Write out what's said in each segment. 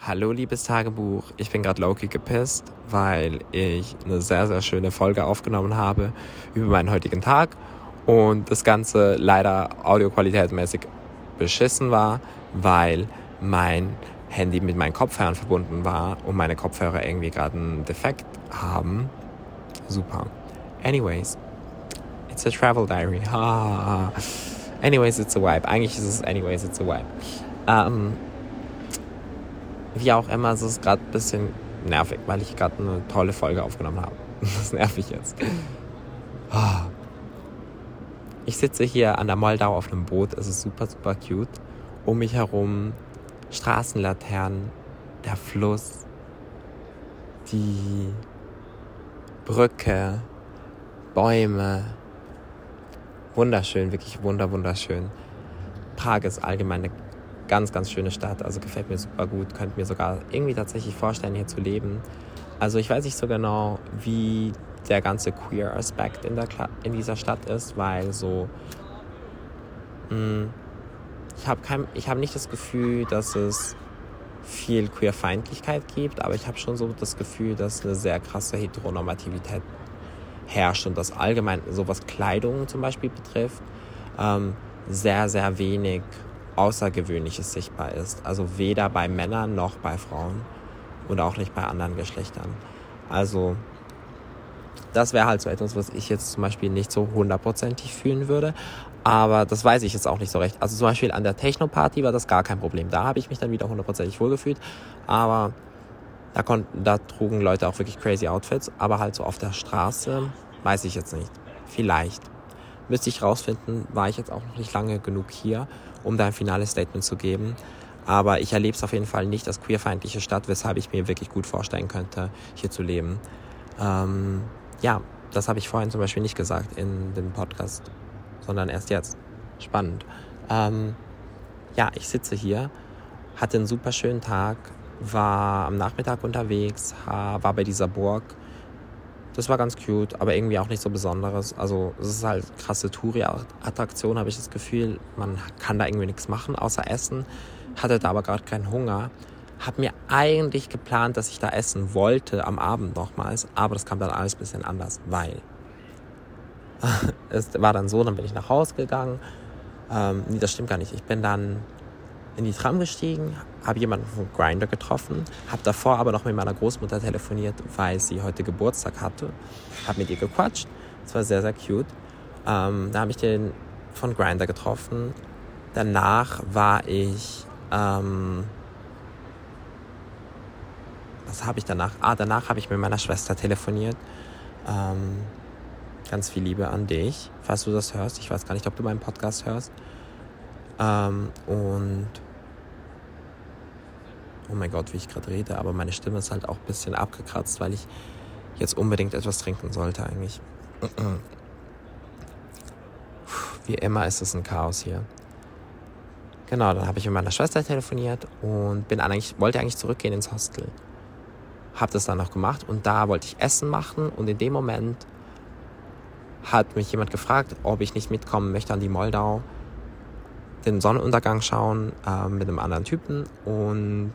Hallo liebes Tagebuch, ich bin gerade Loki gepisst, weil ich eine sehr, sehr schöne Folge aufgenommen habe über meinen heutigen Tag und das Ganze leider audioqualitätsmäßig beschissen war, weil mein Handy mit meinen Kopfhörern verbunden war und meine Kopfhörer irgendwie gerade einen Defekt haben. Super. Anyways, it's a travel diary. anyways, it's a vibe. Eigentlich ist es anyways, it's a vibe. Um, wie auch immer, es ist gerade ein bisschen nervig, weil ich gerade eine tolle Folge aufgenommen habe. Das nervt mich jetzt. Ich sitze hier an der Moldau auf einem Boot. Es ist super, super cute. Um mich herum Straßenlaternen, der Fluss, die Brücke, Bäume. Wunderschön, wirklich wunder, wunderschön. Prag ist allgemein eine ganz, ganz schöne Stadt. Also gefällt mir super gut. Könnte mir sogar irgendwie tatsächlich vorstellen, hier zu leben. Also ich weiß nicht so genau, wie der ganze Queer-Aspekt in, in dieser Stadt ist, weil so mh, hm, ich habe hab nicht das Gefühl, dass es viel Queerfeindlichkeit gibt, aber ich habe schon so das Gefühl, dass eine sehr krasse Heteronormativität herrscht und dass allgemein so was Kleidung zum Beispiel betrifft, ähm, sehr, sehr wenig Außergewöhnliches sichtbar ist. Also weder bei Männern noch bei Frauen und auch nicht bei anderen Geschlechtern. Also das wäre halt so etwas, was ich jetzt zum Beispiel nicht so hundertprozentig fühlen würde. Aber das weiß ich jetzt auch nicht so recht. Also zum Beispiel an der Techno-Party war das gar kein Problem. Da habe ich mich dann wieder hundertprozentig wohlgefühlt. Aber da, konnten, da trugen Leute auch wirklich crazy Outfits. Aber halt so auf der Straße weiß ich jetzt nicht. Vielleicht. Müsste ich rausfinden, war ich jetzt auch noch nicht lange genug hier, um da ein finales Statement zu geben. Aber ich erlebe es auf jeden Fall nicht als queerfeindliche Stadt, weshalb ich mir wirklich gut vorstellen könnte, hier zu leben. Ähm, ja, das habe ich vorhin zum Beispiel nicht gesagt in dem Podcast, sondern erst jetzt. Spannend. Ähm, ja, ich sitze hier, hatte einen super schönen Tag, war am Nachmittag unterwegs, war bei dieser Burg das war ganz cute, aber irgendwie auch nicht so Besonderes. Also es ist halt krasse Touri-Attraktion, habe ich das Gefühl. Man kann da irgendwie nichts machen, außer essen. Hatte da aber gerade keinen Hunger. Hab mir eigentlich geplant, dass ich da essen wollte am Abend nochmals, aber das kam dann alles ein bisschen anders, weil es war dann so, dann bin ich nach Hause gegangen. Ähm, nee, das stimmt gar nicht. Ich bin dann in die Tram gestiegen, habe jemanden von Grinder getroffen, habe davor aber noch mit meiner Großmutter telefoniert, weil sie heute Geburtstag hatte, habe mit ihr gequatscht, das war sehr, sehr cute. Ähm, da habe ich den von Grinder getroffen. Danach war ich, ähm, was habe ich danach? Ah, danach habe ich mit meiner Schwester telefoniert. Ähm, ganz viel Liebe an dich, falls du das hörst. Ich weiß gar nicht, ob du meinen Podcast hörst. Ähm, und oh mein Gott, wie ich gerade rede, aber meine Stimme ist halt auch ein bisschen abgekratzt, weil ich jetzt unbedingt etwas trinken sollte eigentlich. Wie immer ist es ein Chaos hier. Genau, dann habe ich mit meiner Schwester telefoniert und bin eigentlich, wollte eigentlich zurückgehen ins Hostel. Habe das dann noch gemacht und da wollte ich Essen machen und in dem Moment hat mich jemand gefragt, ob ich nicht mitkommen möchte an die Moldau, den Sonnenuntergang schauen äh, mit einem anderen Typen und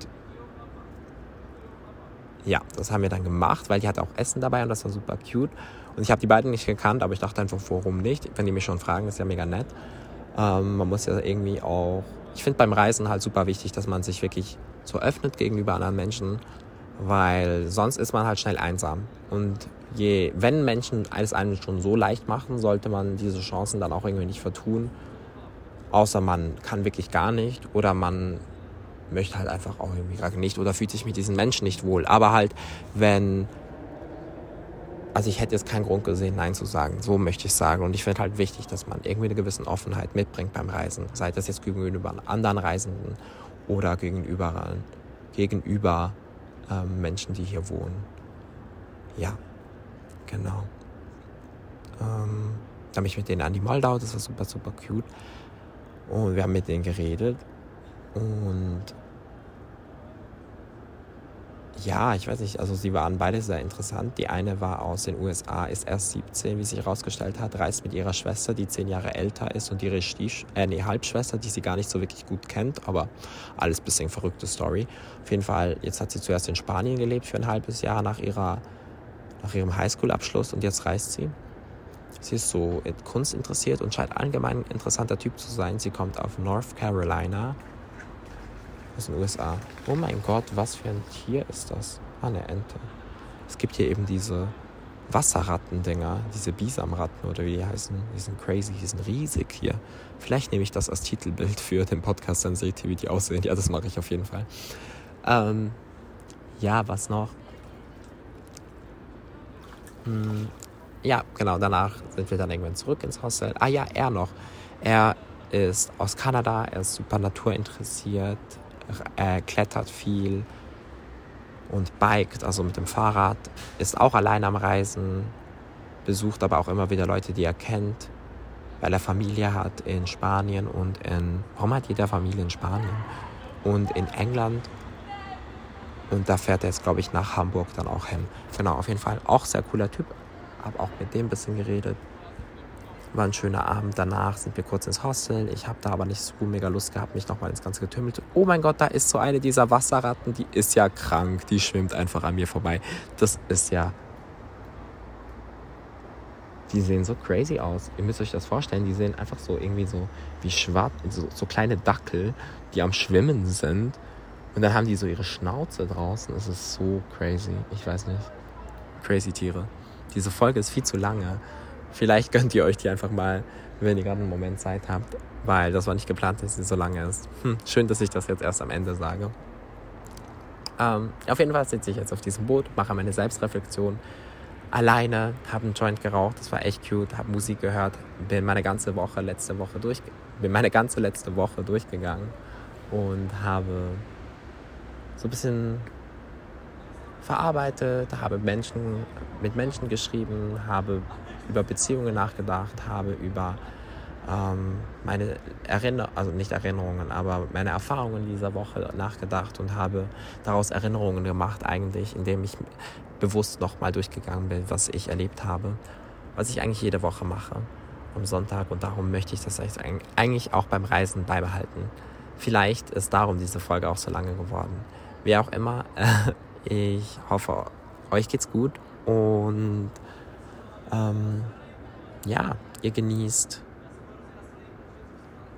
ja, das haben wir dann gemacht, weil die hatte auch Essen dabei und das war super cute. Und ich habe die beiden nicht gekannt, aber ich dachte einfach, warum nicht? Wenn die mich schon fragen, ist ja mega nett. Ähm, man muss ja irgendwie auch, ich finde beim Reisen halt super wichtig, dass man sich wirklich so öffnet gegenüber anderen Menschen, weil sonst ist man halt schnell einsam. Und je, wenn Menschen alles einem schon so leicht machen, sollte man diese Chancen dann auch irgendwie nicht vertun. Außer man kann wirklich gar nicht oder man möchte halt einfach auch irgendwie gerade nicht oder fühlt sich mit diesen Menschen nicht wohl. Aber halt, wenn. Also ich hätte jetzt keinen Grund gesehen, Nein zu sagen. So möchte ich sagen. Und ich finde halt wichtig, dass man irgendwie eine gewisse Offenheit mitbringt beim Reisen. Sei das jetzt gegenüber anderen Reisenden oder gegenüber, gegenüber ähm, Menschen, die hier wohnen. Ja, genau. Ähm, da bin ich mit denen an die Moldau, das war super, super cute. Und wir haben mit denen geredet. Und ja, ich weiß nicht, also sie waren beide sehr interessant. Die eine war aus den USA, ist erst 17, wie sich herausgestellt hat, reist mit ihrer Schwester, die zehn Jahre älter ist und ihre Stief äh, nee, Halbschwester, die sie gar nicht so wirklich gut kennt, aber alles ein bisschen verrückte Story. Auf jeden Fall, jetzt hat sie zuerst in Spanien gelebt für ein halbes Jahr nach, ihrer, nach ihrem Highschool-Abschluss und jetzt reist sie. Sie ist so in Kunst interessiert und scheint allgemein ein interessanter Typ zu sein. Sie kommt auf North Carolina aus den USA. Oh mein Gott, was für ein Tier ist das? Ah, eine Ente. Es gibt hier eben diese Wasserrattendinger, diese Bisamratten oder wie die heißen. Die sind crazy, die sind riesig hier. Vielleicht nehme ich das als Titelbild für den Podcast, dann seht ihr, wie die aussehen. Ja, das mache ich auf jeden Fall. Ähm, ja, was noch? Hm, ja, genau, danach sind wir dann irgendwann zurück ins Hostel. Ah ja, er noch. Er ist aus Kanada, er ist super naturinteressiert, er klettert viel und bikt, also mit dem Fahrrad, ist auch allein am Reisen, besucht aber auch immer wieder Leute, die er kennt, weil er Familie hat in Spanien und in, warum hat jeder Familie in Spanien? Und in England. Und da fährt er jetzt, glaube ich, nach Hamburg dann auch hin. Genau, auf jeden Fall auch sehr cooler Typ. Habe auch mit dem ein bisschen geredet. War ein schöner Abend. Danach sind wir kurz ins Hostel. Ich habe da aber nicht so mega Lust gehabt, mich nochmal ins Ganze getümmelt. Oh mein Gott, da ist so eine dieser Wasserratten, die ist ja krank. Die schwimmt einfach an mir vorbei. Das ist ja. Die sehen so crazy aus. Ihr müsst euch das vorstellen. Die sehen einfach so irgendwie so wie schwarz, so, so kleine Dackel, die am Schwimmen sind. Und dann haben die so ihre Schnauze draußen. Das ist so crazy. Ich weiß nicht. Crazy Tiere. Diese Folge ist viel zu lange. Vielleicht gönnt ihr euch die einfach mal, wenn ihr gerade einen Moment Zeit habt, weil das war nicht geplant, dass sie so lange ist. Hm, schön, dass ich das jetzt erst am Ende sage. Ähm, auf jeden Fall sitze ich jetzt auf diesem Boot, mache meine Selbstreflexion alleine, habe einen Joint geraucht, das war echt cute, habe Musik gehört, bin meine ganze Woche letzte Woche durch, bin meine ganze letzte Woche durchgegangen und habe so ein bisschen verarbeitet, habe Menschen, mit Menschen geschrieben, habe über Beziehungen nachgedacht, habe über ähm, meine Erinnerungen, also nicht Erinnerungen, aber meine Erfahrungen dieser Woche nachgedacht und habe daraus Erinnerungen gemacht eigentlich, indem ich bewusst nochmal durchgegangen bin, was ich erlebt habe, was ich eigentlich jede Woche mache am Sonntag und darum möchte ich das eigentlich auch beim Reisen beibehalten. Vielleicht ist darum diese Folge auch so lange geworden. Wie auch immer, Ich hoffe, euch geht's gut und ähm, ja, ihr genießt,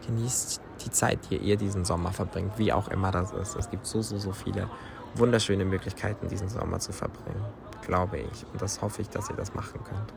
genießt die Zeit, die ihr diesen Sommer verbringt, wie auch immer das ist. Es gibt so, so, so viele wunderschöne Möglichkeiten, diesen Sommer zu verbringen, glaube ich. Und das hoffe ich, dass ihr das machen könnt.